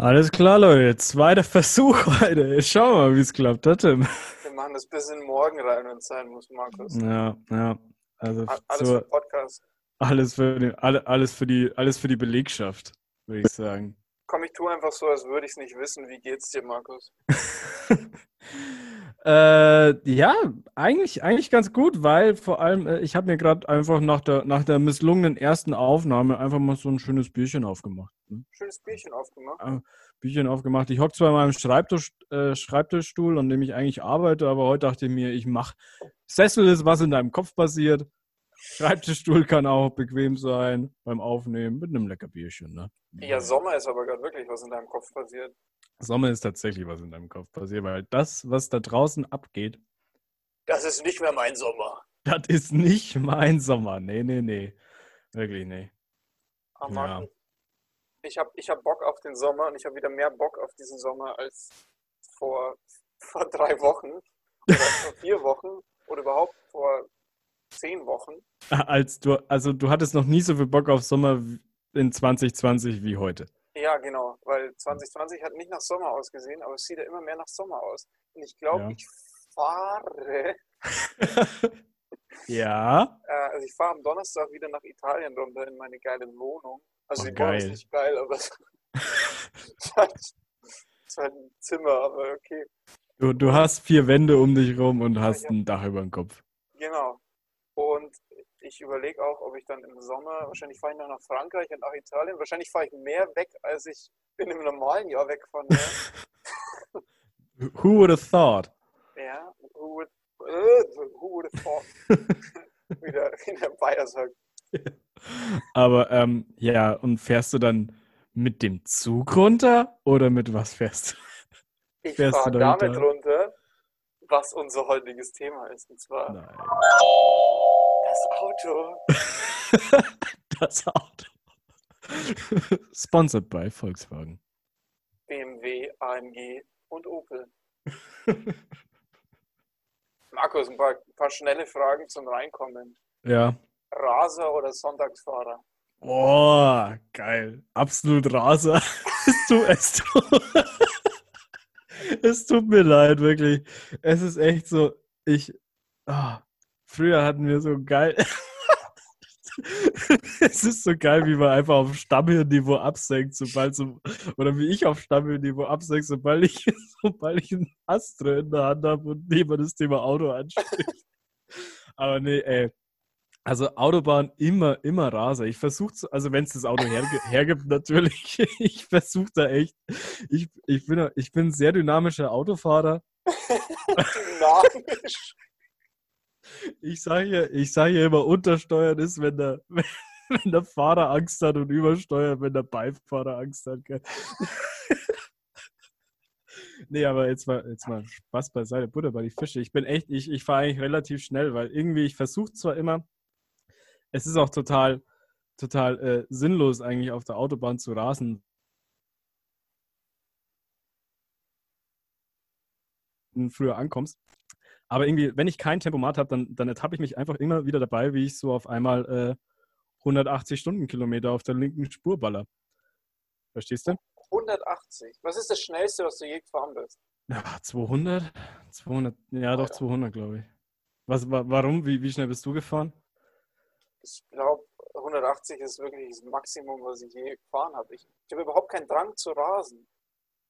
Alles klar, Leute. Zweiter Versuch heute. Schauen wir mal, wie es klappt. Tim. Wir machen das bis in morgen rein, wenn es sein muss, Markus. Ja, ja. Also Alles so, für Podcast. alles, für die, alle, alles, für die, alles für die Belegschaft, würde ich sagen. Komm, ich tue einfach so, als würde ich es nicht wissen. Wie geht's dir, Markus? äh, ja, eigentlich, eigentlich ganz gut, weil vor allem, äh, ich habe mir gerade einfach nach der, nach der misslungenen ersten Aufnahme einfach mal so ein schönes Bierchen aufgemacht. Ne? Schönes Bierchen aufgemacht. Äh, Bierchen aufgemacht. Ich hocke zwar in meinem Schreibtisch, äh, Schreibtischstuhl, an dem ich eigentlich arbeite, aber heute dachte ich mir, ich mache Sessel ist, was in deinem Kopf passiert. Schreibtischstuhl kann auch bequem sein beim Aufnehmen mit einem lecker Bierchen. Ne? Ja, Sommer ist aber gerade wirklich, was in deinem Kopf passiert. Sommer ist tatsächlich was in deinem Kopf passiert, weil das, was da draußen abgeht, Das ist nicht mehr mein Sommer. das ist nicht mein Sommer. Nee, nee, nee. Wirklich nee. Ah, Ja. Markus, ich habe ich hab Bock auf den Sommer und ich habe wieder mehr Bock auf diesen Sommer als vor, vor drei Wochen oder vor vier Wochen oder überhaupt vor zehn Wochen. Als du, also du hattest noch nie so viel Bock auf Sommer in 2020 wie heute. Ja, genau, weil 2020 hat nicht nach Sommer ausgesehen, aber es sieht ja immer mehr nach Sommer aus. Und ich glaube, Ja. ich fahre, ja. äh, also ich fahre am Donnerstag wieder nach Italien runter in meine geile Wohnung. Also Oh, die Wohnung ist geil. nicht geil, aber es ist halt ein Zimmer, aber okay. Du, du hast vier Wände um dich rum und hast ja. ein Dach über dem Kopf. Genau. Und ich überlege auch, ob ich dann im Sommer, wahrscheinlich fahre ich noch nach Frankreich und nach Italien. Wahrscheinlich fahre ich mehr weg, als ich in einem normalen Jahr wegfahren werde. Who would have thought? Ja, who would, äh, who would have thought? wie, der, wie der Bayer sagt. Aber ähm, ja, und fährst du dann mit dem Zug runter oder mit was fährst du? Ich fahre damit runter? runter, was unser heutiges Thema ist. Und zwar Nein. Das Auto. Das Auto. Sponsored by Volkswagen. BMW, AMG und Opel. Markus, ein paar, ein paar schnelle Fragen zum Reinkommen. Ja. Raser oder Sonntagsfahrer? Oh, geil. Absolut Raser. es, tut, es, tut, es tut mir leid, wirklich. Es ist echt so, ich. ah, früher hatten wir so geil. es ist so geil, wie man einfach auf Stammhirnniveau absenkt, sobald so. Oder wie ich auf Stammhirnniveau absenke, sobald ich, sobald ich einen Astra in der Hand habe und jemand das Thema Auto anspricht. Aber nee, ey. Also Autobahn immer, immer Raser. Ich versuche, also wenn es das Auto herge hergibt, natürlich. Ich versuche da echt. Ich, ich, bin, ich bin ein sehr dynamischer Autofahrer. Dynamisch. Ich sage ja, ich sage ja immer, untersteuern ist, wenn der, wenn der Fahrer Angst hat und übersteuern, wenn der Beifahrer Angst hat. Nee, aber jetzt mal, jetzt mal Spaß beiseite, Butter bei die Fische. Ich bin echt, ich, ich fahre eigentlich relativ schnell, weil irgendwie, ich versuche zwar immer, es ist auch total, total äh, sinnlos eigentlich auf der Autobahn zu rasen. Früher ankommst. Aber irgendwie, wenn ich kein Tempomat habe, dann, dann ertappe ich mich einfach immer wieder dabei, wie ich so auf einmal äh, 180 Stundenkilometer auf der linken Spur baller. Verstehst du? 180. Was ist das Schnellste, was du je gefahren bist? Ja, 200? 200, ja, doch ja. 200, glaube ich. Was, wa warum? Wie, wie schnell bist du gefahren? Ich glaube, 180 ist wirklich das Maximum, was ich je gefahren habe. Ich, ich habe überhaupt keinen Drang zu rasen.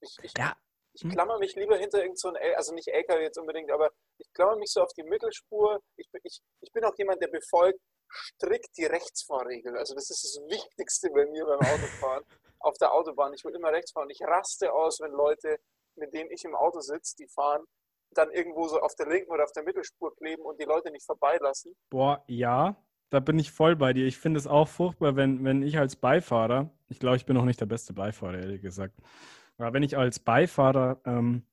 Ich, ich, Ja. Ich Hm. klammer mich lieber hinter irgend so ein, L- also nicht LKW jetzt unbedingt, aber ich klammer mich so auf die Mittelspur. Ich, bin- ich, ich bin auch jemand, der befolgt strikt die Rechtsfahrregel. Also das ist das Wichtigste bei mir beim Autofahren auf der Autobahn. Ich will immer rechts fahren. Ich raste aus, wenn Leute, mit denen ich im Auto sitze, die fahren, dann irgendwo so auf der linken oder auf der Mittelspur kleben und die Leute nicht vorbeilassen. Boah, ja, da bin ich voll bei dir. Ich finde es auch furchtbar, wenn, wenn ich als Beifahrer, ich glaube, ich bin noch nicht der beste Beifahrer, ehrlich gesagt, aber wenn ich als Beifahrer ähm,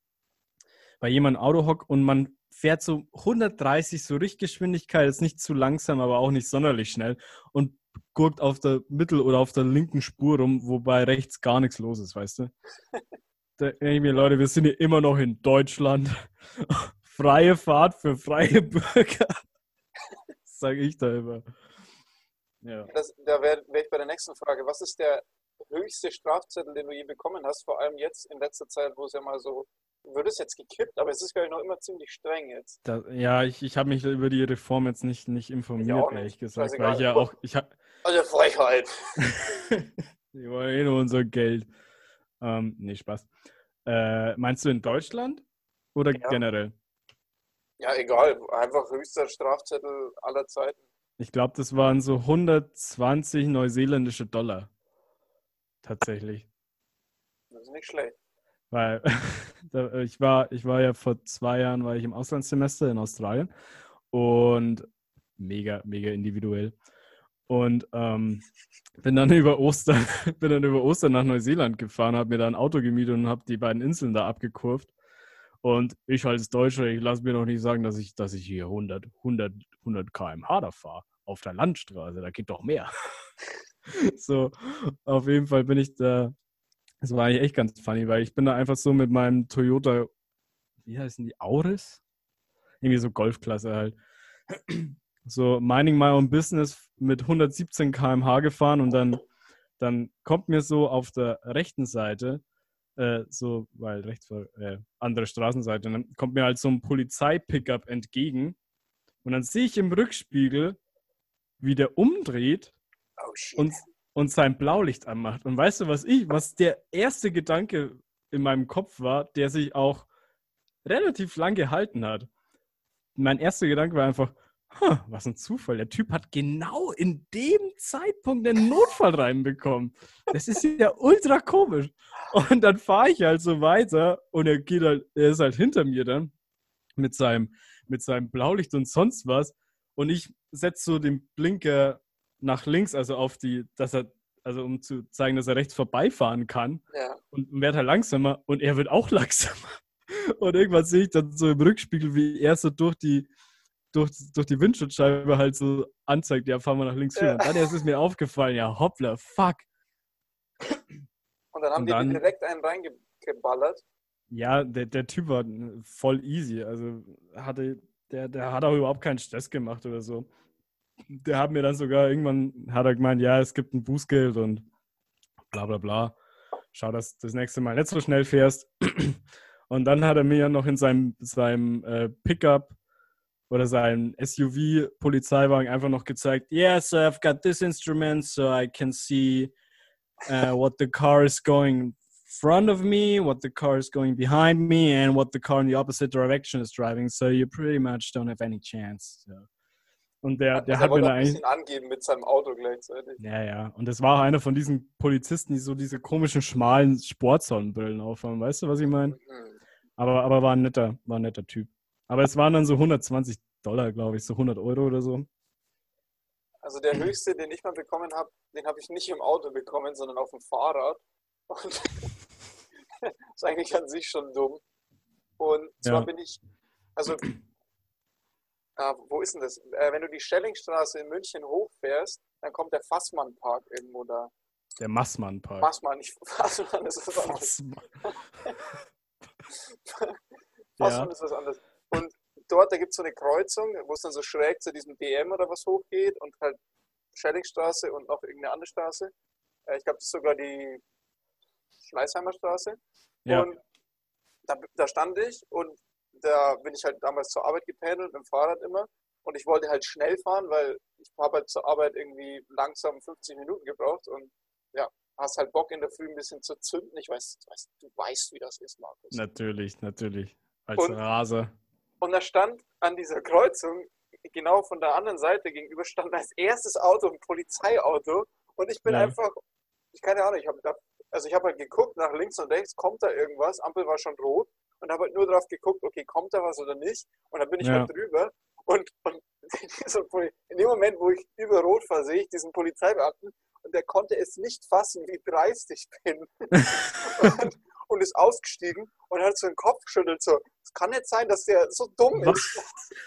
bei jemandem Auto hock und man fährt so 130, so Richtgeschwindigkeit, ist nicht zu langsam, aber auch nicht sonderlich schnell und gurkt auf der Mittel- oder auf der linken Spur rum, wobei rechts gar nichts los ist, weißt du? Da denke ich mir, Leute, wir sind hier immer noch in Deutschland. Freie Fahrt für freie Bürger. sage ich da immer. Ja. Das, da wäre wär ich bei der nächsten Frage. Was ist der höchste Strafzettel, den du je bekommen hast, vor allem jetzt in letzter Zeit, wo es ja mal so, wird es jetzt gekippt, aber es ist, glaube ich, noch immer ziemlich streng jetzt. Da, ja, ich, ich habe mich über die Reform jetzt nicht, nicht informiert, auch ehrlich nicht. gesagt, weil ich ja auch, ich habe, Also Frechheit. die wollen eh nur unser Geld. Ähm, nee, Spaß. Äh, meinst du in Deutschland oder Ja. generell? Ja, egal. Einfach höchster Strafzettel aller Zeiten. Ich glaube, das waren so 120 neuseeländische Dollar. Tatsächlich. Das ist nicht schlecht. Weil ich war, ich war ja vor zwei Jahren war ich im Auslandssemester in Australien und mega, mega individuell. Und ähm, bin dann über Ostern, bin dann über Ostern nach Neuseeland gefahren, habe mir da ein Auto gemietet und habe die beiden Inseln da abgekurvt. Und ich als Deutscher, ich lasse mir doch nicht sagen, dass ich, dass ich hier 100, 100, 100 km/h da fahre. Auf der Landstraße, da geht doch mehr. so, auf jeden Fall bin ich da. Das war eigentlich echt ganz funny, weil ich bin da einfach so mit meinem Toyota, wie heißen die, Auris? Irgendwie so Golfklasse halt. So minding my own business mit 117 km/h gefahren und dann, dann kommt mir so auf der rechten Seite, äh, so, weil rechts vor, äh, andere Straßenseite, dann kommt mir halt so ein Polizei-Pickup entgegen und dann sehe ich im Rückspiegel, wie der umdreht. Und, und sein Blaulicht anmacht. Und weißt du, was ich, was der erste Gedanke in meinem Kopf war, der sich auch relativ lang gehalten hat? Mein erster Gedanke war einfach, "Huh, was ein Zufall. Der Typ hat genau in dem Zeitpunkt einen Notfall reinbekommen. Das ist ja ultra komisch. Und dann fahre ich halt so weiter und er geht halt, er ist halt hinter mir dann mit seinem, mit seinem Blaulicht und sonst was. Und ich setze so den Blinker nach links, also auf die, dass er, also um zu zeigen, dass er rechts vorbeifahren kann ja. und werde halt langsamer und er wird auch langsamer. Und irgendwann sehe ich dann so im Rückspiegel, wie er so durch die, durch, durch die Windschutzscheibe halt so anzeigt, ja, fahren wir nach links Ja. Und dann erst ist mir aufgefallen, ja, hoppla, fuck. Und dann haben Und die dann- dir direkt einen reingeballert. Ja, der, der Typ war voll easy. Also hatte, der, der hat auch überhaupt keinen Stress gemacht oder so. Der hat mir dann sogar irgendwann, hat er gemeint, ja, es gibt ein Bußgeld und bla bla bla. Schau, dass du das nächste Mal nicht so schnell fährst. Und dann hat er mir ja noch in seinem, seinem äh, Pickup oder seinem SUV-Polizeiwagen einfach noch gezeigt, yes, I've got this instrument so I can see uh, what the car is going in front of me, what the car is going behind me, and what the car in the opposite direction is driving. So you pretty much don't have any chance. So. Und der, der Also hat mir da eigentlich. bisschen angeben mit seinem Auto gleichzeitig. Ja, ja. Und das war auch einer von diesen Polizisten, die so diese komischen, schmalen Sportsonnenbrillen aufhaben. Weißt du, was ich meine? Mhm. Aber, aber war ein netter, war ein netter Typ. Aber es waren dann so 120 Dollar, glaube ich, so 100 Euro oder so. Also der höchste, den ich mal bekommen habe, den habe ich nicht im Auto bekommen, sondern auf dem Fahrrad. Und das ist eigentlich an sich schon dumm. Und zwar Ja. bin ich, also, ah, wo ist denn das? Äh, wenn du die Schellingstraße in München hochfährst, dann kommt der Fassmann-Park irgendwo da. Der Massmann-Park. Fassmann, nicht Fassmann ist was anderes. Fassmann. Fassmann Ja. ist was anderes. Und dort, da gibt es so eine Kreuzung, wo es dann so schräg zu diesem DM oder was hochgeht und halt Schellingstraße und noch irgendeine andere Straße. Äh, ich glaube, das ist sogar die Schleißheimer Straße. Ja. Und da, da stand ich und da bin ich halt damals zur Arbeit gependelt mit dem Fahrrad immer. Und ich wollte halt schnell fahren, weil ich habe halt zur Arbeit irgendwie langsam 50 Minuten gebraucht und ja, hast halt Bock in der Früh ein bisschen zu zünden. Ich weiß, du weißt, du weißt wie das ist, Markus. Natürlich, natürlich. Als Und- Raser. Und da stand an dieser Kreuzung, genau von der anderen Seite gegenüber, stand als erstes Auto ein Polizeiauto. Und ich bin Ja. einfach, ich keine Ahnung, ich habe also ich habe halt geguckt nach links und rechts, kommt da irgendwas? Ampel war schon rot und habe halt nur drauf geguckt, okay, kommt da was oder nicht? Und dann bin ich Ja. halt drüber und, und in dem Moment, wo ich über rot fahre, sehe ich diesen Polizeibeamten und der konnte es nicht fassen, wie dreist ich bin. und, und ist ausgestiegen und hat so den Kopf geschüttelt, so, es kann nicht sein, dass der so dumm ist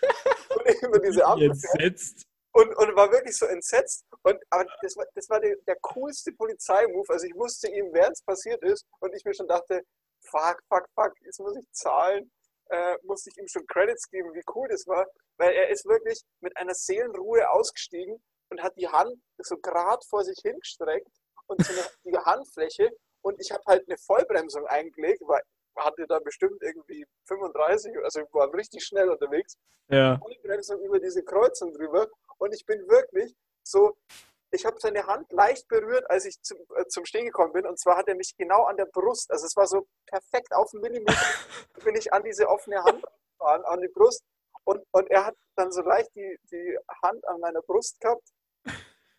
und über diese Ampel Entsetzt. und, und war wirklich so entsetzt. Und, aber das war, das war der, der coolste Polizeimove. Also ich wusste ihm, während es passiert ist und ich mir schon dachte, fuck, fuck, fuck, jetzt muss ich zahlen. Äh, musste ich ihm schon Credits geben, wie cool das war. Weil er ist wirklich mit einer Seelenruhe ausgestiegen und hat die Hand so gerade vor sich hingestreckt und so eine, die Handfläche und ich habe halt eine Vollbremsung eingelegt, weil hatte da bestimmt irgendwie 35, also ich war richtig schnell unterwegs. Ja. Vollbremsung über diese Kreuzung drüber und ich bin wirklich so, ich habe seine Hand leicht berührt, als ich zum, äh, zum Stehen gekommen bin. Und zwar hat er mich genau an der Brust, also es war so perfekt auf einen Millimeter, bin ich an diese offene Hand an, an die Brust. Und, und er hat dann so leicht die, die Hand an meiner Brust gehabt.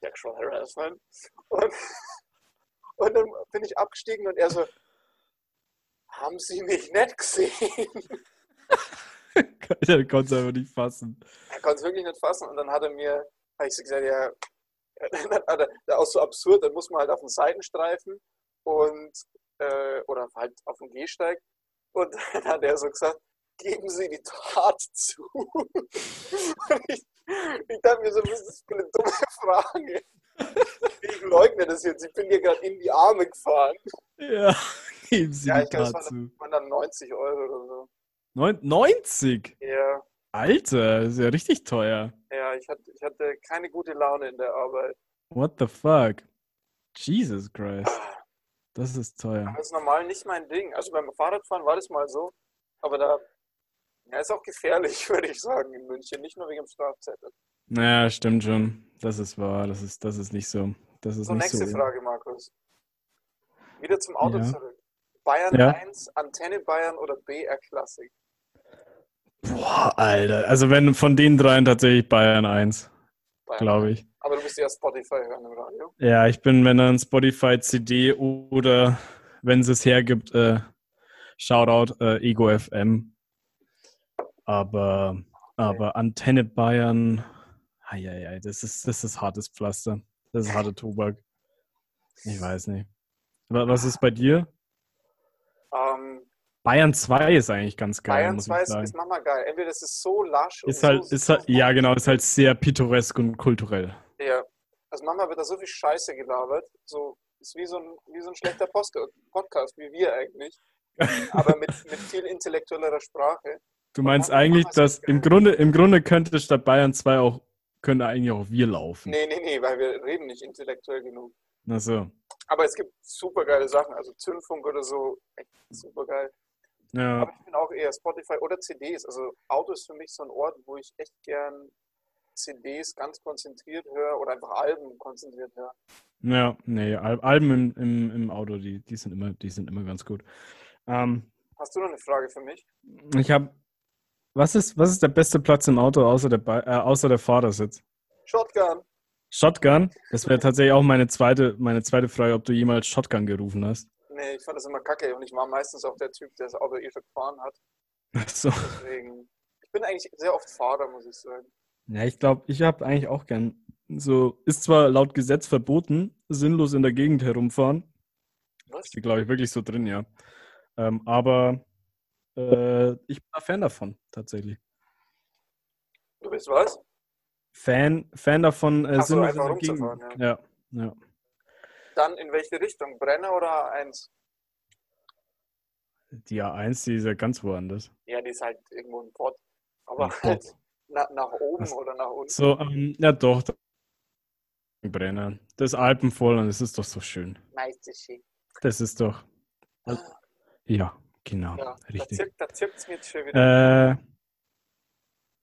Sexual Harassment. Und, und dann bin ich abgestiegen und er so, haben Sie mich nicht gesehen? er konnte es einfach nicht fassen. Er konnte es wirklich nicht fassen. Und dann hat er mir, habe ich so gesagt, ja, auch so absurd, dann muss man halt auf den Seitenstreifen und äh, oder halt auf den Gehsteig. Und dann hat er so gesagt, geben Sie die Tat zu. ich, ich dachte mir so, was ist das für eine dumme Frage? Ich leugne das jetzt, ich bin dir gerade in die Arme gefahren. Ja, geben Sie ja, die Tat zu. waren, waren dann 90 Euro oder so. Neun- 90? Ja, Alter, das ist ja richtig teuer. ja ich, hatte, ich hatte keine gute Laune in der Arbeit. What the fuck? Jesus Christ. Das ist teuer. Das ist normal nicht mein Ding. Also beim Fahrradfahren war das mal so, aber da ja, ist auch gefährlich, würde ich sagen, in München. Nicht nur wegen dem Strafzettel. Naja, stimmt schon. Das ist wahr. Das ist, das ist nicht so. Das ist So, nicht nächste so. Frage, Markus. Wieder zum Auto Ja. zurück. Bayern Ja. 1, Antenne Bayern oder BR Classic? Boah, Alter. Also wenn von den dreien tatsächlich Bayern 1, Bayern. glaube ich. Aber du bist ja Spotify hören im Radio. Ja, ich bin, wenn dann Spotify CD oder wenn es es hergibt, äh, Shoutout äh, Ego FM. Aber, aber Antenne Bayern, ei, das ist, das ist hartes Pflaster. Das ist harte Tobak. Ich weiß nicht. Wa- Was ist bei dir? Ähm, Bayern 2 ist eigentlich ganz geil, Bayern muss 2 ich ist, ist manchmal geil. Entweder das ist so lasch Ist und halt, so, ist halt, ja genau, ist halt sehr pittoresk und kulturell. Ja. Also manchmal wird da so viel Scheiße gelabert. So, ist wie so ein, wie so ein schlechter Post Podcast, wie wir eigentlich. Aber mit, mit viel intellektuellerer Sprache. Du meinst eigentlich, dass im Grunde, im Grunde könnte statt Bayern 2 auch, könnte eigentlich auch wir laufen. Nee, nee, nee, weil wir reden nicht intellektuell genug. Ach so. Aber es gibt super geile Sachen, also Zündfunk oder so, echt super geil. Ja, Aber ich bin auch eher Spotify oder CDs. Also Auto ist für mich so ein Ort, wo ich echt gern CDs ganz konzentriert höre oder einfach Alben konzentriert höre. ja nee, Al Alben im, im, im Auto, die, die, sind immer, die sind immer ganz gut. Ähm, Hast du noch eine Frage für mich? ich habe, was ist, was ist der beste Platz im Auto außer der, äh, außer der Fahrersitz? Shotgun. Shotgun? Das wäre tatsächlich auch meine zweite, meine zweite Frage, ob du jemals Shotgun gerufen hast. Nee, ich fand das immer kacke und ich war meistens auch der Typ, der das Auto eh schon gefahren hat. Ach so. Deswegen, ich bin eigentlich sehr oft Fahrer, muss ich sagen. Ja, ich glaube, ich habe eigentlich auch gern so, ist zwar laut Gesetz verboten, sinnlos in der Gegend herumfahren. Was? Steht, glaube ich, wirklich so drin, ja. Ähm, aber äh, ich bin ein Fan davon, tatsächlich. Du bist was? Fan, Fan davon, äh, Ach so, sinnlos einfach in der Gegend. rumzufahren, Ja, ja. Dann in welche Richtung? Brenner oder A1? Die A1, die ist ja ganz woanders. Ja, die ist halt irgendwo ein Pott. Aber Pott. halt nach, nach oben Was? oder nach unten. So, ähm, ja doch. da- Brenner. Das Alpen voll und es ist doch so schön. Das ist doch. Ja, genau. Ja, da richtig. zirkt, da zirkt's mir jetzt schon wieder. Äh,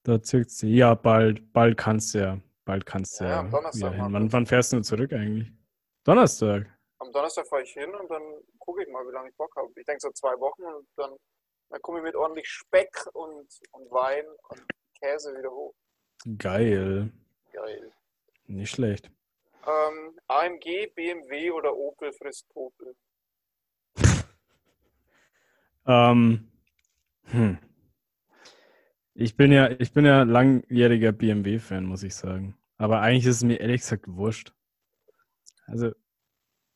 da zirkt sie. Ja, bald, bald kannst du ja. Bald kannst du Ja, ja, hin. Wann, wann fährst du zurück eigentlich? Donnerstag. Am Donnerstag fahre ich hin und dann gucke ich mal, wie lange ich Bock habe. Ich denke so zwei Wochen und dann, dann komme ich mit ordentlich Speck und, und Wein und Käse wieder hoch. Geil. Geil. Nicht schlecht. Ähm, AMG, BMW oder Opel frisst Popel? Ähm, hm. Ich bin ja, ich bin ja langjähriger BMW-Fan, muss ich sagen. Aber eigentlich ist es mir ehrlich gesagt wurscht. Also,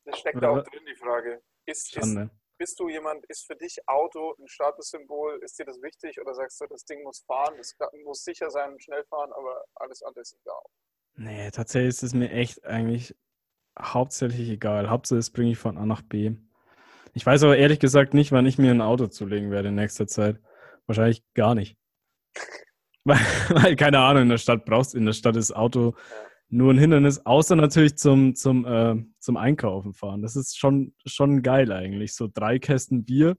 Das steckt da auch drin, die Frage. Ist, schon, ist, ne? bist du jemand, ist für dich Auto ein Statussymbol? Ist dir das wichtig oder sagst du, das Ding muss fahren, das muss sicher sein und schnell fahren, aber alles andere ist egal? Nee, tatsächlich ist es mir echt eigentlich hauptsächlich egal. Hauptsache, es bringe ich von A nach B. Ich weiß aber ehrlich gesagt nicht, wann ich mir ein Auto zulegen werde in nächster Zeit. Wahrscheinlich gar nicht. Weil, weil, keine Ahnung, in der Stadt brauchst in der Stadt ist Auto nur ein Hindernis, außer natürlich zum, zum, äh, zum Einkaufen fahren. Das ist schon, schon geil eigentlich. So drei Kästen Bier,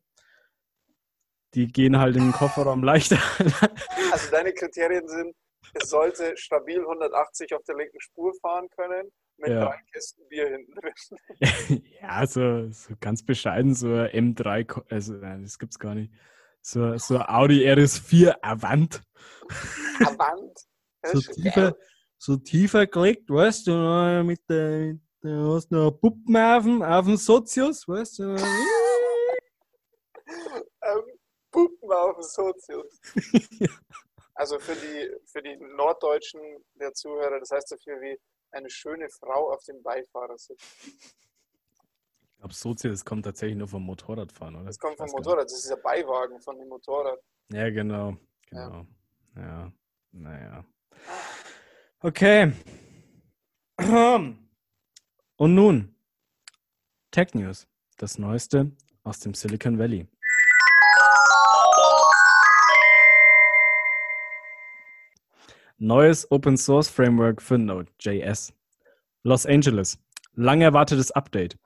die gehen halt in den Kofferraum leichter. Also deine Kriterien sind, es sollte stabil 180 auf der linken Spur fahren können, mit Ja. drei Kästen Bier hinten drin. ja, so, so ganz bescheiden, so ein M3, Ko- also nein, das gibt's gar nicht. So, so Audi RS4 Avant. Avant. So geil. So tiefer gelegt, weißt du, noch mit der, mit der hast noch Puppen auf dem, auf dem Sozius, weißt du. Ähm, Puppen auf dem Sozius. Ja. Also für die, für die Norddeutschen der Zuhörer, das heißt so viel wie eine schöne Frau auf dem Beifahrersitz. Ich glaube, Sozius kommt tatsächlich nur vom Motorradfahren, oder? Das kommt vom. Motorrad, das ist der Beiwagen von dem Motorrad. Ja, genau. Ja. Genau. Ja, naja. Okay. Und nun, Tech News, das Neueste aus dem Silicon Valley. Neues Open Source Framework für Node.js. Los Angeles. Lang erwartetes Update.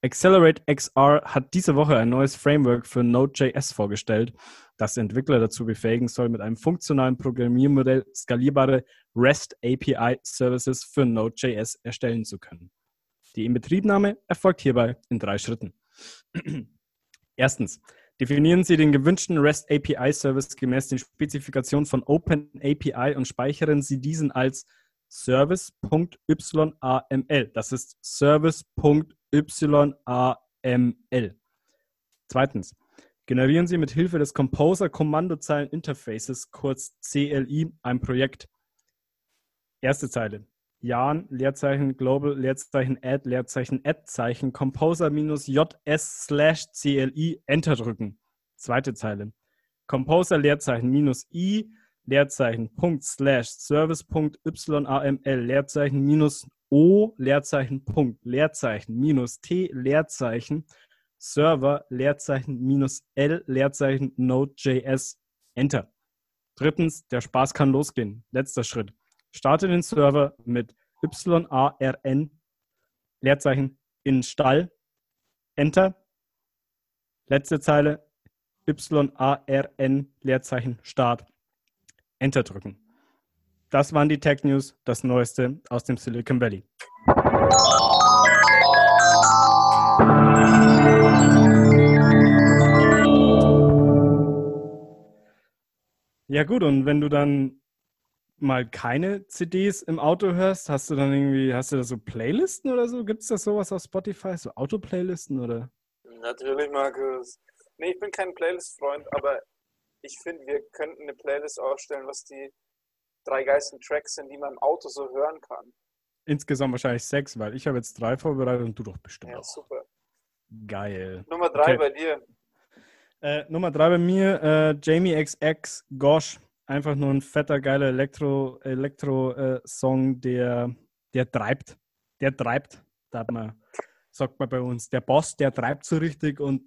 Accelerate XR hat diese Woche ein neues Framework für Node.js vorgestellt, das Entwickler dazu befähigen soll, mit einem funktionalen Programmiermodell skalierbare REST API Services für Node.js erstellen zu können. Die Inbetriebnahme erfolgt hierbei in drei Schritten. Erstens, definieren Sie den gewünschten REST API Service gemäß den Spezifikationen von Open API und speichern Sie diesen als Service.yaml. Das ist Service.yaml. Zweitens, generieren Sie mit Hilfe des Composer Kommandozeilen Interfaces, kurz CLI, ein Projekt. Erste Zeile. Jan, Leerzeichen, Global, Leerzeichen, Add, Leerzeichen, Add-Zeichen, Composer minus JS slash CLI, Enter drücken. Zweite Zeile. Composer, Leerzeichen, minus I, Leerzeichen, Punkt, slash, Service, Punkt, YAML, Leerzeichen, minus O, Leerzeichen, Punkt, Leerzeichen, minus T, Leerzeichen, Server, Leerzeichen, minus L, Leerzeichen, Node.js, Enter. Drittens, der Spaß kann losgehen. Letzter Schritt. Starte den Server mit YARN, Leerzeichen, in Stall, Enter. Letzte Zeile, YARN, Leerzeichen, Start, Enter drücken. Das waren die Tech News, das Neueste aus dem Silicon Valley. Ja gut, und wenn du dann mal keine CDs im Auto hörst, hast du dann irgendwie, hast du da so Playlisten oder so? Gibt es da sowas auf Spotify, so Autoplaylisten oder? Natürlich, Markus. Nee, ich bin kein Playlist-Freund, aber ich finde, wir könnten eine Playlist aufstellen, was die drei geilsten Tracks sind, die man im Auto so hören kann. Insgesamt wahrscheinlich sechs, weil ich habe jetzt drei vorbereitet und du doch bestimmt Ja, auch. super. Geil. Nummer drei Okay. bei dir. Äh, Nummer drei bei mir, äh, Jamie XX Gosh. Einfach nur ein fetter, geiler Elektro, Elektro äh, Song, der, der treibt. Der treibt, sagt man, sagt man bei uns. Der Boss, der treibt so richtig und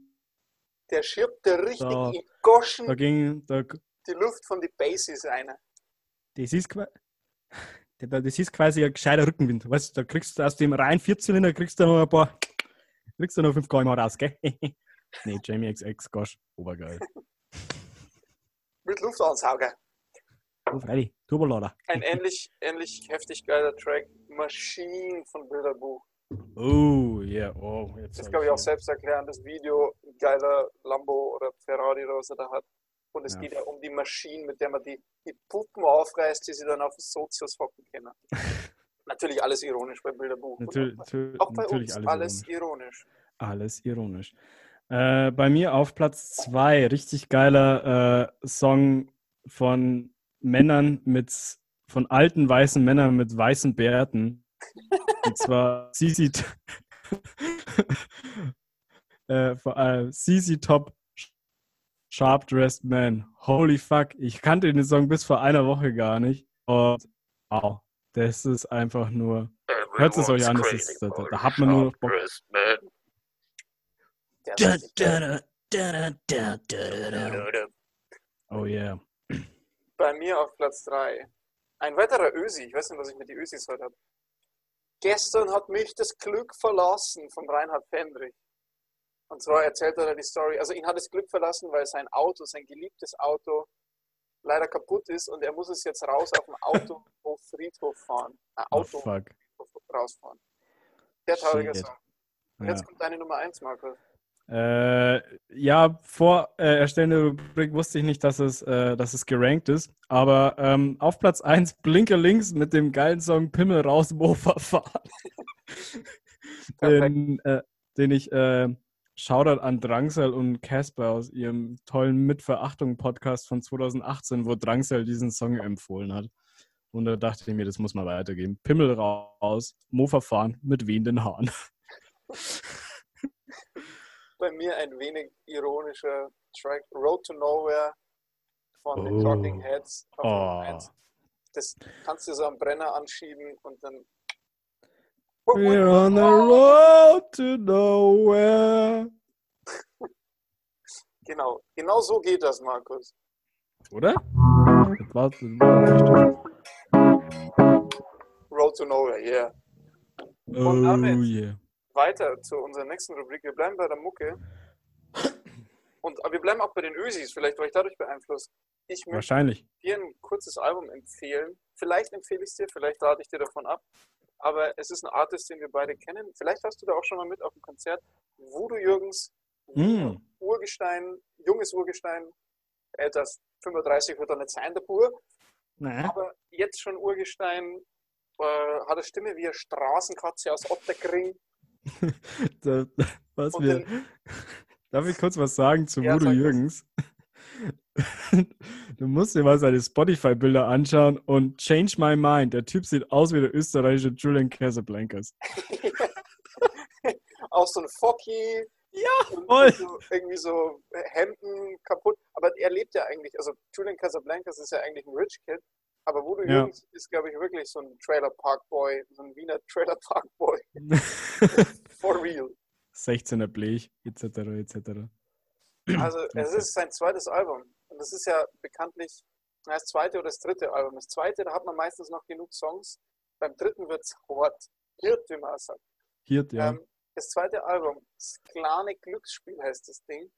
Der schirbt dir richtig Da- in Goschen da ging, da, die Luft von den Bases rein. Das ist, das ist quasi ein gescheiter Rückenwind. Weißt du, da kriegst du aus dem reinen Vierzylinder kriegst du noch ein paar, kriegst du noch 5 km raus, gell? nee, Jamie XX Gosh, obergeil. Mit Luftansauger. Oh, Freddy, Turbolader. Ein ähnlich, ähnlich heftig geiler Track. Machine von Bilderbuch. Oh, yeah, oh. Jetzt Das ist, glaube ich, auch hier- selbsterklärendes Video. Ein geiler Lambo oder Ferrari oder was er da hat. Und es Ja. geht ja um die Maschine, mit der man die, die Puppen aufreißt, die sie dann auf Sozius hocken können. Natürlich alles ironisch bei Bilderbuch. Natürlich, auch, bei natürlich uns alles, alles ironisch. ironisch. Alles ironisch. Äh, bei mir auf Platz zwei richtig geiler äh, Song von Männern mit, von alten weißen Männern mit weißen Bärten. Und zwar CC, äh, vor allem CC Top Sharp Dressed Man. Holy fuck, ich kannte den Song bis vor einer Woche gar nicht. Und wow, das ist einfach nur. Hört es euch an, das ist, da, da, hat man nur noch Bock. Oh yeah. Bei mir auf Platz 3 Ein weiterer Ösi, ich weiß nicht, was ich mit den Ösis heute habe. Gestern hat mich das Glück verlassen von Reinhard Fendrich. Und zwar erzählt er die Story. Also ihn hat das Glück verlassen, weil sein Auto, sein geliebtes Auto, leider kaputt ist und er muss es jetzt raus auf dem Autohof Friedhof fahren. Äh, Auto oh, fuck. rausfahren. Der traurige Song. Und ja. jetzt kommt deine Nummer 1, Markus. Äh, ja, vor äh, Erstellen der Rubrik wusste ich nicht, dass es, äh, dass es gerankt ist. Aber ähm, auf Platz 1 Blinker links mit dem geilen Song Pimmel raus, Mofa fahren. den, äh, den ich äh, Shoutout an Drangsel und Casper aus ihrem tollen Mitverachtung-Podcast von 2018, wo Drangsel diesen Song empfohlen hat. Und da dachte ich mir, das muss mal weitergehen. Pimmel raus, Mofa fahren mit wehenden Haaren. bei mir ein wenig ironischer Track Road to Nowhere von oh. den Talking Heads. Oh. Das kannst du so am Brenner anschieben und dann. We're on the road to nowhere. genau, genau so geht das, Markus. Oder? Road to nowhere, yeah. Und damit oh, yeah weiter zu unserer nächsten Rubrik. Wir bleiben bei der Mucke. Und wir bleiben auch bei den Ösis, vielleicht war ich dadurch beeinflusst. Ich möchte dir ein kurzes Album empfehlen. Vielleicht empfehle ich es dir, vielleicht rate ich dir davon ab. Aber es ist ein Artist, den wir beide kennen. Vielleicht hast du da auch schon mal mit auf dem Konzert. Voodoo Jürgens, mm. Urgestein, junges Urgestein, älter 35 wird er nicht sein, der Bur. Naja. Aber jetzt schon Urgestein, äh, hat eine Stimme wie eine Straßenkatze aus Otterkring. da, was wir, darf ich kurz was sagen zu ja, Voodoo Jürgens? Du musst dir mal seine Spotify-Bilder anschauen und change my mind. Der Typ sieht aus wie der österreichische Julian Casablancas. Auch so ein Focky. Ja, voll. So, irgendwie so Hemden kaputt. Aber er lebt ja eigentlich, also Julian Casablancas ist ja eigentlich ein Rich Kid. Aber Voodoo ja. Jürgens ist, glaube ich, wirklich so ein Trailer Park Boy, so ein Wiener Trailer Park Boy. For real. 16er Blech, etc., etc. Also, es ist sein zweites Album. Das ist ja bekanntlich das zweite oder das dritte Album. Das zweite, da hat man meistens noch genug Songs. Beim dritten wird es hart. Hirt, wie man sagt. Hirt, ja. Ähm, das zweite Album, das kleine Glücksspiel heißt das Ding.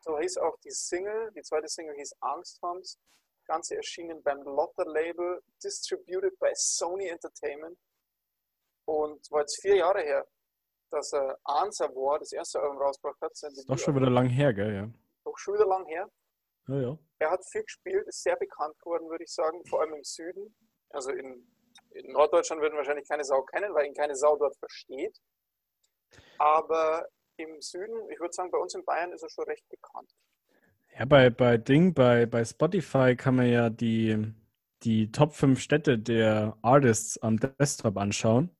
So hieß auch die Single. Die zweite Single hieß Angsthams. Ganze erschienen beim Lotter Label, distributed by Sony Entertainment. Und war jetzt vier Jahre her, dass er Answer War, das erste Album rausgebracht hat. Ist doch schon wieder lang her, gell? Ja. Doch schon wieder lang her. Ja, ja. Er hat viel gespielt, ist sehr bekannt geworden, würde ich sagen, vor allem im Süden. Also in, in Norddeutschland würden wahrscheinlich keine Sau kennen, weil ihn keine Sau dort versteht. Aber im Süden, ich würde sagen, bei uns in Bayern ist er schon recht bekannt. Ja, bei, bei Ding, bei, bei Spotify kann man ja die, die Top 5 Städte der Artists am Desktop anschauen.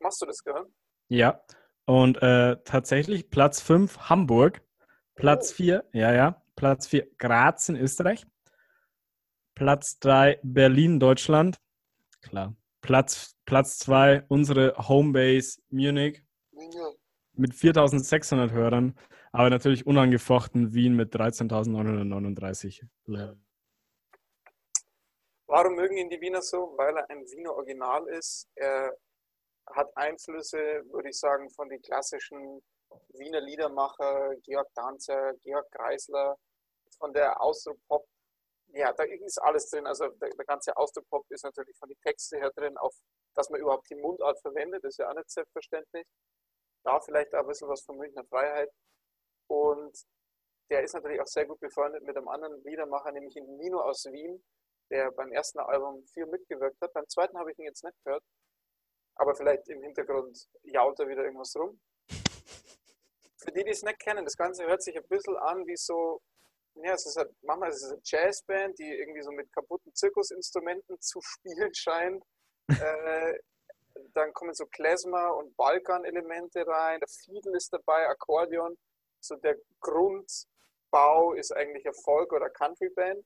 Machst du das, gell? Ja. Und äh, tatsächlich Platz 5 Hamburg. Platz 4, oh. ja, ja. Platz 4 Graz in Österreich. Platz 3 Berlin, Deutschland. Klar. Platz 2 Platz unsere Homebase Munich. Ja. Mit 4600 Hörern. Aber natürlich unangefochten Wien mit 13.939. Warum mögen ihn die Wiener so? Weil er ein Wiener Original ist. Er hat Einflüsse, würde ich sagen, von den klassischen Wiener Liedermacher, Georg Danzer, Georg Kreisler, von der Austropop. Ja, da ist alles drin. Also der, der ganze Austropop ist natürlich von den Texten her drin, auf dass man überhaupt die Mundart verwendet, ist ja auch nicht selbstverständlich. Da vielleicht auch ein bisschen was von Münchner Freiheit. Und der ist natürlich auch sehr gut befreundet mit einem anderen Liedermacher, nämlich Nino aus Wien, der beim ersten Album viel mitgewirkt hat. Beim zweiten habe ich ihn jetzt nicht gehört, aber vielleicht im Hintergrund jault er wieder irgendwas rum. Für die, die es nicht kennen, das Ganze hört sich ein bisschen an wie so, ja, es ist halt, manchmal ist es eine Jazzband, die irgendwie so mit kaputten Zirkusinstrumenten zu spielen scheint. äh, dann kommen so Klezmer und Balkan-Elemente rein, der Fiedel ist dabei, Akkordeon so der Grundbau ist eigentlich Erfolg oder Country Band.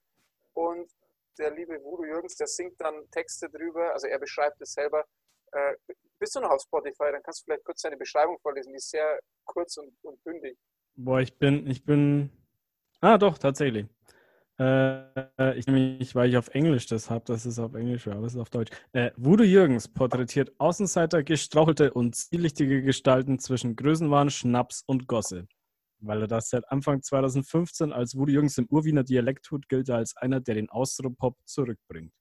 Und der liebe Voodoo Jürgens, der singt dann Texte drüber, also er beschreibt es selber. Äh, bist du noch auf Spotify? Dann kannst du vielleicht kurz seine Beschreibung vorlesen, die ist sehr kurz und, und bündig. Boah, ich bin, ich bin. Ah, doch, tatsächlich. Äh, ich nämlich, weil ich auf Englisch das habe, das ist auf Englisch, aber es ist auf Deutsch. Äh, Voodoo Jürgens porträtiert Außenseiter, gestrauchelte und zwielichtige Gestalten zwischen Größenwahn, Schnaps und Gosse. Weil er das seit Anfang 2015 als Voodoo Jürgens im Urwiener Dialekt tut, gilt er als einer, der den Austropop zurückbringt.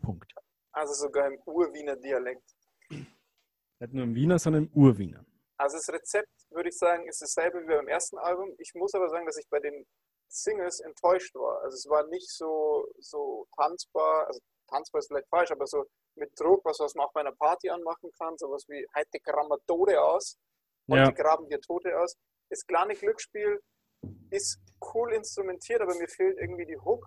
Punkt. Also sogar im Urwiener Dialekt. Nicht nur im Wiener, sondern im Urwiener. Also das Rezept, würde ich sagen, ist dasselbe wie beim ersten Album. Ich muss aber sagen, dass ich bei den Singles enttäuscht war. Also es war nicht so, so tanzbar, also tanzbar ist vielleicht falsch, aber so mit Druck, was, was man auch bei einer Party anmachen kann, sowas wie heute graben wir Tode aus, heute ja. graben wir Tote aus. Das kleine Glücksspiel ist cool instrumentiert, aber mir fehlt irgendwie die Hook,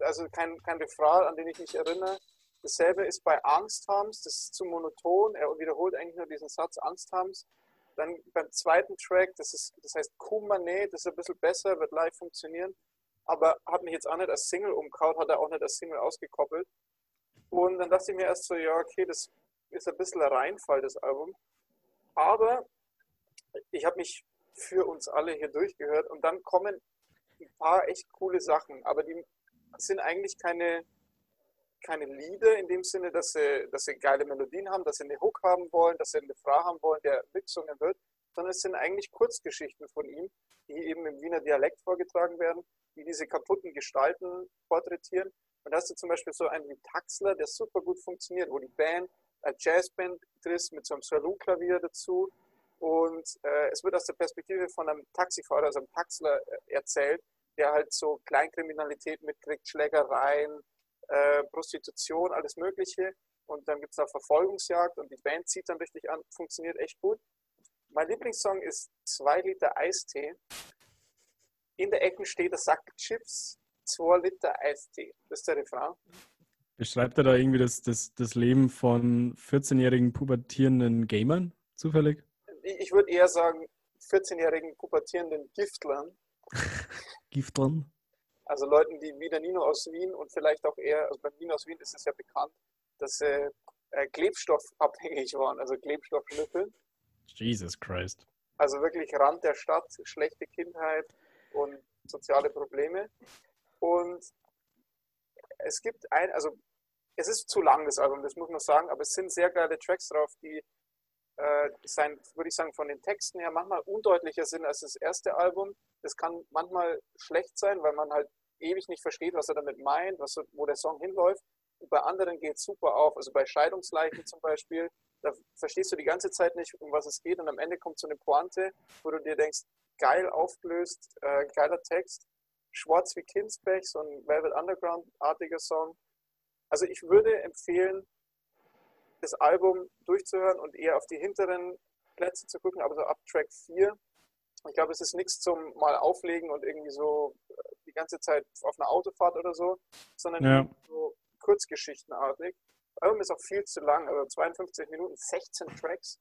also kein, kein Refrain, an den ich mich erinnere. Dasselbe ist bei Angst haben's, das ist zu monoton, er wiederholt eigentlich nur diesen Satz Angst haben's. Dann beim zweiten Track, das, ist, das heißt Kumane, das ist ein bisschen besser, wird live funktionieren, aber hat mich jetzt auch nicht als Single umgehauen, hat er auch nicht als Single ausgekoppelt. Und dann dachte ich mir erst so, ja, okay, das ist ein bisschen ein Reinfall, das Album. Aber ich habe mich für uns alle hier durchgehört und dann kommen ein paar echt coole Sachen, aber die sind eigentlich keine, keine Lieder in dem Sinne, dass sie, dass sie geile Melodien haben, dass sie eine Hook haben wollen, dass sie eine Frage haben wollen, der mitgesungen wird, sondern es sind eigentlich Kurzgeschichten von ihm, die eben im Wiener Dialekt vorgetragen werden, die diese kaputten Gestalten porträtieren. Und da hast du zum Beispiel so einen wie Taxler, der super gut funktioniert, wo die Band, eine Jazzband ist mit so einem Salon-Klavier dazu. Und äh, es wird aus der Perspektive von einem Taxifahrer, also einem Taxler, äh, erzählt, der halt so Kleinkriminalität mitkriegt, Schlägereien, äh, Prostitution, alles Mögliche. Und dann gibt es da Verfolgungsjagd und die Band zieht dann richtig an, funktioniert echt gut. Mein Lieblingssong ist 2 Liter Eistee. In der Ecke steht der Sack Chips, 2 Liter Eistee. Das ist der Refrain. Beschreibt er da irgendwie das, das, das Leben von 14-jährigen pubertierenden Gamern zufällig? Ich würde eher sagen 14-jährigen pubertierenden Giftlern. Giftlern? Also Leuten, die wie der Nino aus Wien und vielleicht auch eher, also beim Nino aus Wien ist es ja bekannt, dass sie äh, klebstoffabhängig waren, also Klebstoffschnüffel. Jesus Christ. Also wirklich Rand der Stadt, schlechte Kindheit und soziale Probleme. Und es gibt ein, also es ist zu lang, das Album, das muss man sagen, aber es sind sehr geile Tracks drauf, die äh, sein, würde ich sagen, von den Texten her manchmal undeutlicher sind als das erste Album. Das kann manchmal schlecht sein, weil man halt ewig nicht versteht, was er damit meint, was, wo der Song hinläuft. Und bei anderen geht es super auf. Also bei Scheidungsleichen zum Beispiel, da verstehst du die ganze Zeit nicht, um was es geht. Und am Ende kommt so eine Pointe, wo du dir denkst, geil aufgelöst, äh, geiler Text. Schwarz wie Kindsbech, so ein Velvet Underground-artiger Song. Also ich würde empfehlen, das Album durchzuhören und eher auf die hinteren Plätze zu gucken, aber so ab Track 4. Ich glaube, es ist nichts zum mal auflegen und irgendwie so äh, die ganze Zeit auf einer Autofahrt oder so, sondern ja. so kurzgeschichtenartig. Das Album ist auch viel zu lang, also 52 Minuten, 16 Tracks,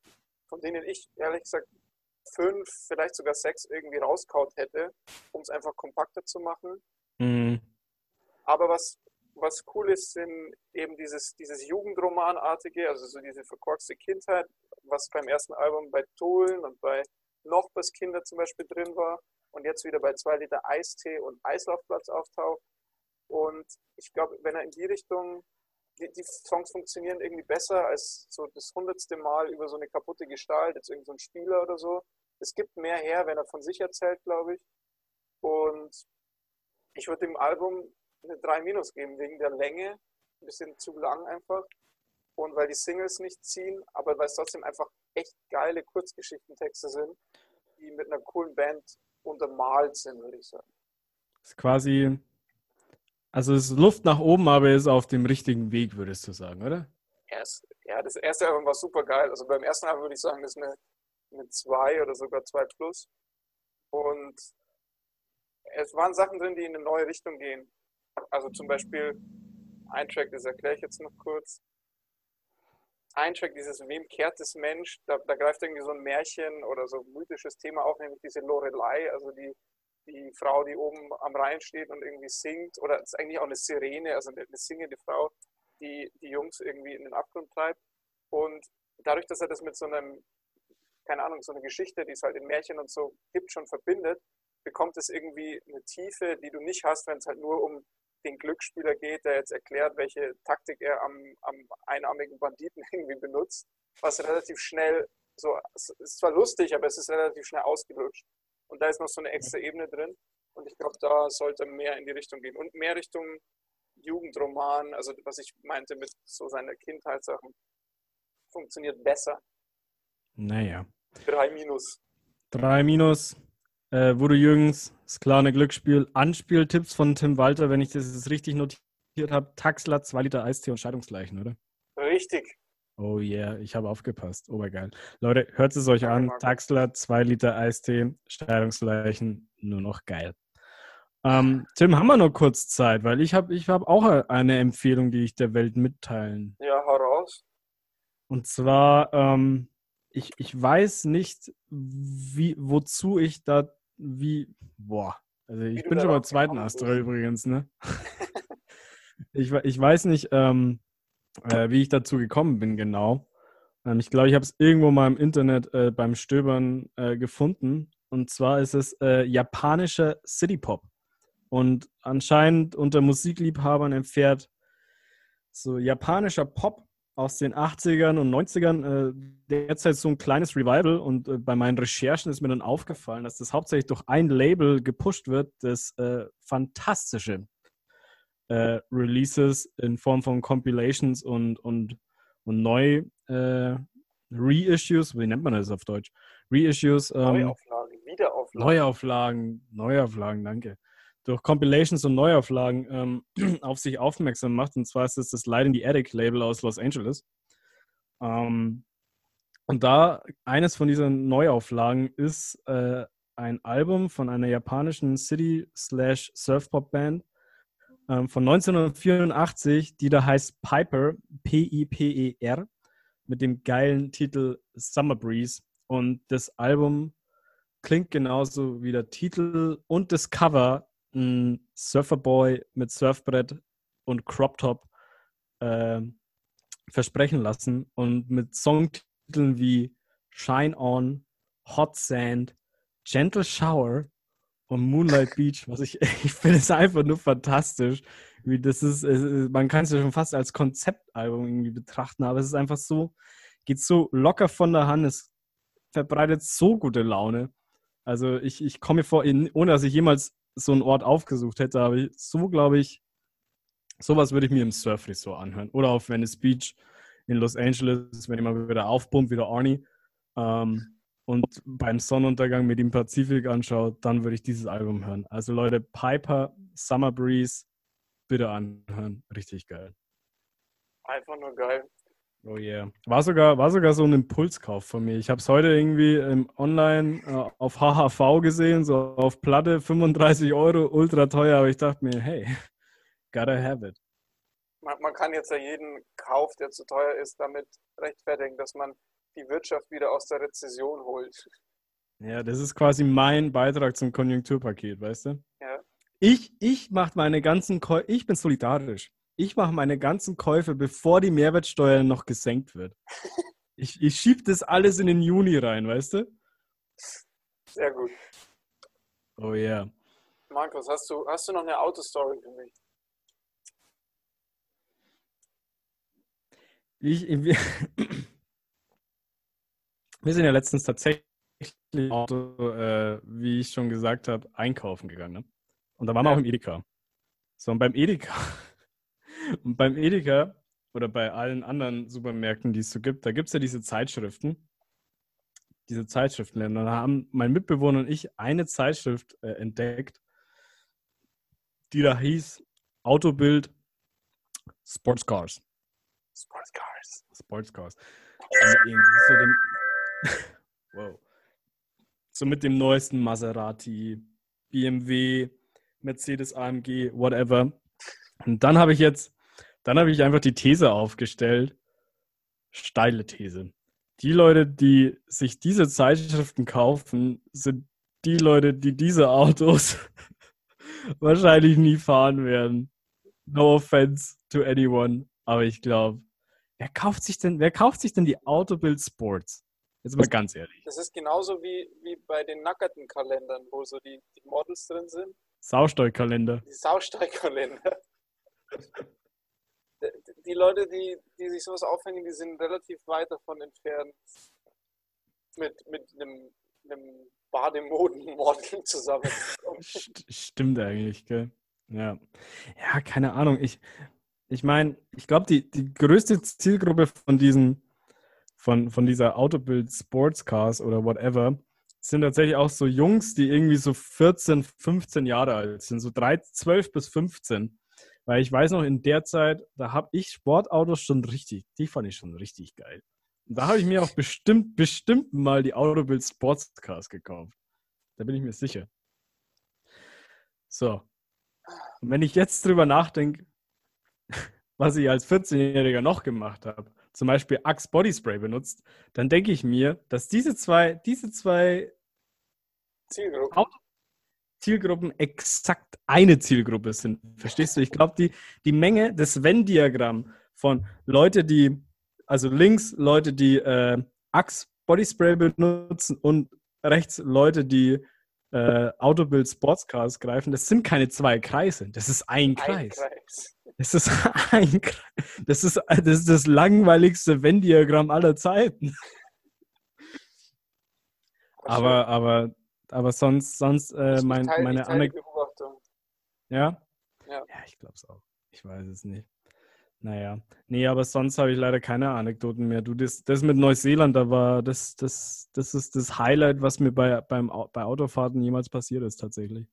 von denen ich ehrlich gesagt fünf, vielleicht sogar sechs irgendwie rauskaut hätte, um es einfach kompakter zu machen. Mhm. Aber was was cool ist, sind eben dieses, dieses Jugendromanartige, also so diese verkorkste Kindheit, was beim ersten Album bei Tolen und bei Nochbers Kinder zum Beispiel drin war und jetzt wieder bei 2 Liter Eistee und Eislaufplatz auftaucht. Und ich glaube, wenn er in die Richtung, die, die, Songs funktionieren irgendwie besser als so das hundertste Mal über so eine kaputte Gestalt, jetzt irgendein so Spieler oder so. Es gibt mehr her, wenn er von sich erzählt, glaube ich. Und ich würde dem Album eine 3 minus geben, wegen der Länge. Ein bisschen zu lang einfach. Und weil die Singles nicht ziehen, aber weil es trotzdem einfach echt geile Kurzgeschichtentexte sind, die mit einer coolen Band untermalt sind, würde ich sagen. Das ist quasi, also es ist Luft nach oben, aber es ist auf dem richtigen Weg, würdest du sagen, oder? Ja, das erste Album war super geil. Also beim ersten Album würde ich sagen, das ist eine, eine 2 oder sogar 2 plus. Und es waren Sachen drin, die in eine neue Richtung gehen. Also zum Beispiel ein Track, das erkläre ich jetzt noch kurz. Ein Track, dieses Wem kehrt das Mensch, da, da greift irgendwie so ein Märchen oder so ein mythisches Thema auf, nämlich diese Lorelei, also die, die Frau, die oben am Rhein steht und irgendwie singt, oder es ist eigentlich auch eine Sirene, also eine, singende Frau, die die Jungs irgendwie in den Abgrund treibt. Und dadurch, dass er das mit so einem, keine Ahnung, so einer Geschichte, die es halt in Märchen und so gibt, schon verbindet, bekommt es irgendwie eine Tiefe, die du nicht hast, wenn es halt nur um den Glücksspieler geht, der jetzt erklärt, welche Taktik er am, am einarmigen Banditen irgendwie benutzt, was relativ schnell so, es ist zwar lustig, aber es ist relativ schnell ausgelutscht. Und da ist noch so eine extra Ebene drin. Und ich glaube, da sollte mehr in die Richtung gehen. Und mehr Richtung Jugendroman, also was ich meinte mit so seiner Kindheitssachen, funktioniert besser. Naja. Drei Minus. Drei Minus. Äh, Wurde Jürgens, das kleine Glücksspiel. Anspieltipps von Tim Walter, wenn ich das jetzt richtig notiert habe. Taxler, zwei Liter Eistee und Scheidungsleichen, oder? Richtig. Oh yeah, ich habe aufgepasst. Obergeil. Leute, hört es euch an. Taxler, zwei Liter Eistee, Scheidungsleichen, nur noch geil. Ähm, Tim, haben wir noch kurz Zeit? Weil ich habe ich hab auch eine Empfehlung, die ich der Welt mitteilen. Ja, hau raus. Und zwar, ähm, ich, ich weiß nicht, wie, wozu ich da, wie, boah, also ich bin schon beim zweiten Astra übrigens, ne? ich, ich weiß nicht, ähm, äh, wie ich dazu gekommen bin genau. Ähm, ich glaube, ich habe es irgendwo mal im Internet äh, beim Stöbern äh, gefunden. Und zwar ist es äh, japanischer City Pop. Und anscheinend unter Musikliebhabern empfährt so japanischer Pop aus den 80ern und 90ern äh, derzeit so ein kleines Revival. Und äh, bei meinen Recherchen ist mir dann aufgefallen, dass das hauptsächlich durch ein Label gepusht wird, das äh, fantastische äh, Releases in Form von Compilations und, und, und neu äh, Reissues, wie nennt man das auf Deutsch? Reissues. Ähm, Neuauflagen, Wiederauflagen. Neuauflagen, Neuauflagen, danke durch Compilations und Neuauflagen ähm, auf sich aufmerksam macht. Und zwar ist es das Light in the Attic Label aus Los Angeles. Ähm, und da eines von diesen Neuauflagen ist äh, ein Album von einer japanischen City-Slash-Surfpop-Band ähm, von 1984, die da heißt Piper, P-I-P-E-R, mit dem geilen Titel Summer Breeze. Und das Album klingt genauso wie der Titel und das Cover ein Surferboy mit Surfbrett und Crop Top äh, versprechen lassen und mit Songtiteln wie Shine On, Hot Sand, Gentle Shower und Moonlight Beach, was ich, ich finde es einfach nur fantastisch. Wie das ist, man kann es ja schon fast als Konzeptalbum irgendwie betrachten, aber es ist einfach so, geht so locker von der Hand, es verbreitet so gute Laune. Also ich, ich komme mir vor, ohne dass ich jemals so einen Ort aufgesucht hätte, aber ich, so glaube ich, sowas würde ich mir im Surf-Resort anhören. Oder auf Venice Beach in Los Angeles, wenn ich mal wieder aufpumpt, wieder Arnie. Ähm, und beim Sonnenuntergang mit dem Pazifik anschaue, dann würde ich dieses Album hören. Also Leute, Piper, Summer Breeze, bitte anhören. Richtig geil. Einfach nur geil. Oh yeah. War sogar, war sogar so ein Impulskauf von mir. Ich habe es heute irgendwie im online äh, auf HHV gesehen, so auf Platte 35 Euro, ultra teuer, aber ich dachte mir, hey, gotta have it. Man, man kann jetzt ja jeden Kauf, der zu teuer ist, damit rechtfertigen, dass man die Wirtschaft wieder aus der Rezession holt. Ja, das ist quasi mein Beitrag zum Konjunkturpaket, weißt du? Ja. Ich, ich mache meine ganzen Käufe, ich bin solidarisch ich mache meine ganzen Käufe, bevor die Mehrwertsteuer noch gesenkt wird. Ich, ich schiebe das alles in den Juni rein, weißt du? Sehr gut. Oh yeah. Markus, hast du, hast du noch eine Autostory für mich? Ich, wir, wir sind ja letztens tatsächlich Auto, äh, wie ich schon gesagt habe, einkaufen gegangen. Ne? Und da waren wir auch im Edeka. So, und beim Edeka und beim Edeka oder bei allen anderen Supermärkten, die es so gibt, da gibt es ja diese Zeitschriften. Diese Zeitschriften. Und dann haben mein Mitbewohner und ich eine Zeitschrift äh, entdeckt, die da hieß Autobild Sportscars. Sportscars. Sportscars. So, dem, wow. so mit dem neuesten Maserati, BMW, Mercedes AMG, whatever. Und dann habe ich jetzt, dann habe ich einfach die These aufgestellt, steile These. Die Leute, die sich diese Zeitschriften kaufen, sind die Leute, die diese Autos wahrscheinlich nie fahren werden. No offense to anyone, aber ich glaube, wer kauft sich denn, wer kauft sich denn die Autobild Sports? Jetzt mal ganz ehrlich. Das ist genauso wie, wie bei den nackerten Kalendern, wo so die, die Models drin sind. Saustallkalender. Die Saustallkalender. Die Leute, die, die sich sowas aufhängen, die sind relativ weit davon entfernt, mit, mit einem, einem Bademoden-Model zusammen. Stimmt eigentlich, gell? Ja. Ja, keine Ahnung. Ich, ich meine, ich glaube, die, die größte Zielgruppe von diesen, von, von dieser Autobild Sportscars oder whatever, sind tatsächlich auch so Jungs, die irgendwie so 14, 15 Jahre alt sind, so 3, 12 bis 15. Weil ich weiß noch, in der Zeit, da habe ich Sportautos schon richtig, die fand ich schon richtig geil. Und da habe ich mir auch bestimmt, bestimmt mal die Autobild Sportscars gekauft. Da bin ich mir sicher. So. Und wenn ich jetzt drüber nachdenke, was ich als 14-Jähriger noch gemacht habe, zum Beispiel Axe Body Spray benutzt, dann denke ich mir, dass diese zwei, diese zwei Zielgruppen. Zielgruppen exakt eine Zielgruppe sind. Verstehst du? Ich glaube, die, die Menge des Venn-Diagramm von Leute, die, also links Leute, die äh, Axe Body Spray benutzen und rechts Leute, die äh, Autobild Sportscars greifen, das sind keine zwei Kreise, das ist ein Kreis. Ein Kreis. Das ist ein das ist, das ist das langweiligste Venn-Diagramm aller Zeiten. Aber, aber, aber sonst, sonst äh, mein, meine Anekdote. Ja? ja? Ja, ich glaube es auch. Ich weiß es nicht. Naja. Nee, aber sonst habe ich leider keine Anekdoten mehr. Du, das, das mit Neuseeland, da war, das, das, das ist das Highlight, was mir bei, beim, bei Autofahrten jemals passiert ist, tatsächlich.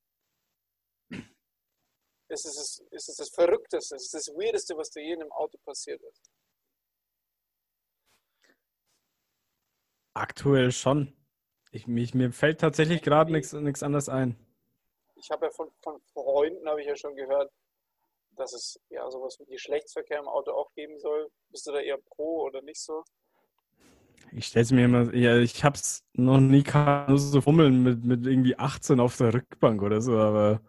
Es ist das, es ist das Verrückteste, es ist das Weirdeste, was dir je in einem Auto passiert ist. Aktuell schon. Ich, mich, mir fällt tatsächlich gerade nichts anderes ein. Ich habe ja von, von Freunden, habe ich ja schon gehört, dass es ja sowas wie Geschlechtsverkehr im Auto auch geben soll. Bist du da eher pro oder nicht so? Ich stelle es mir immer, ja, ich habe es noch nie kann, so fummeln mit, mit irgendwie 18 auf der Rückbank oder so, aber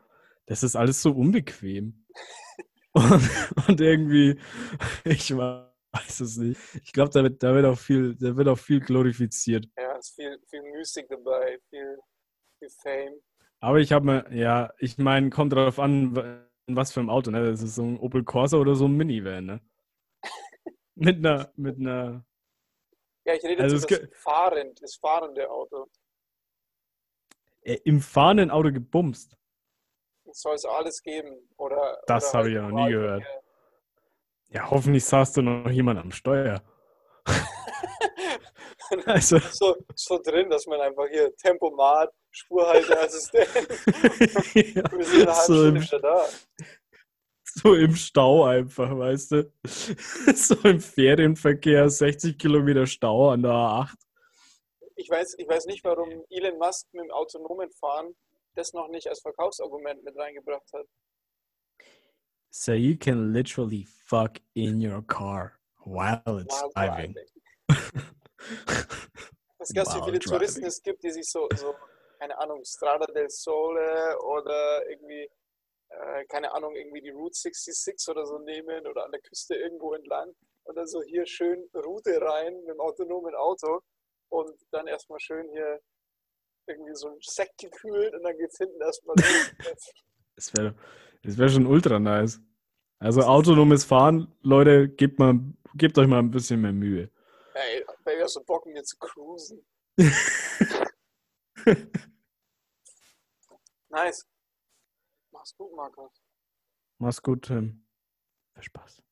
das ist alles so unbequem. und, und, irgendwie, ich weiß es nicht. Ich glaube, da wird, da, wird auch viel, da wird auch viel glorifiziert. Ja, es ist viel, viel Musik dabei, viel, viel Fame. Aber ich habe mir, ja, ich meine, kommt darauf an, was für ein Auto, ne? Das ist so ein Opel Corsa oder so ein Minivan, ne? mit einer, mit einer. Ja, ich rede also jetzt über das fahrend, das fahrende Auto. Äh, Im fahrenden Auto gebumst. Soll es alles geben, oder? Das habe ich ja noch nie gehört. Ja, hoffentlich saß du noch jemand am Steuer. also. so, so drin, dass man einfach hier Tempomat, Spurhalteassistent. ja, Wir sind eine halbe so Stunde wieder da. So im Stau einfach, weißt du? so im Ferienverkehr, 60 Kilometer Stau an der A8. Ich weiß, ich weiß nicht, warum Elon Musk mit dem autonomen Fahren das noch nicht als Verkaufsargument mit reingebracht hat. So you can literally fuck in your car while it's while driving. driving. Glaubst du, wie viele driving. Touristen es gibt, die sich so, so keine Ahnung, Strada del Sole oder irgendwie, äh, keine Ahnung, irgendwie die Route 66 oder so nehmen oder an der Küste irgendwo entlang und dann so hier schön Route rein mit dem autonomen Auto und dann erstmal schön hier irgendwie so ein Sekt gekühlt und dann geht's hinten erstmal los. das wäre das wär schon ultra nice. Also autonomes Fahren, Leute, gebt, mal, gebt euch mal ein bisschen mehr Mühe. Ey, Baby, hast du Bock, mir zu cruisen? Nice. Mach's gut, Markus. Mach's gut, Tim. Viel Spaß.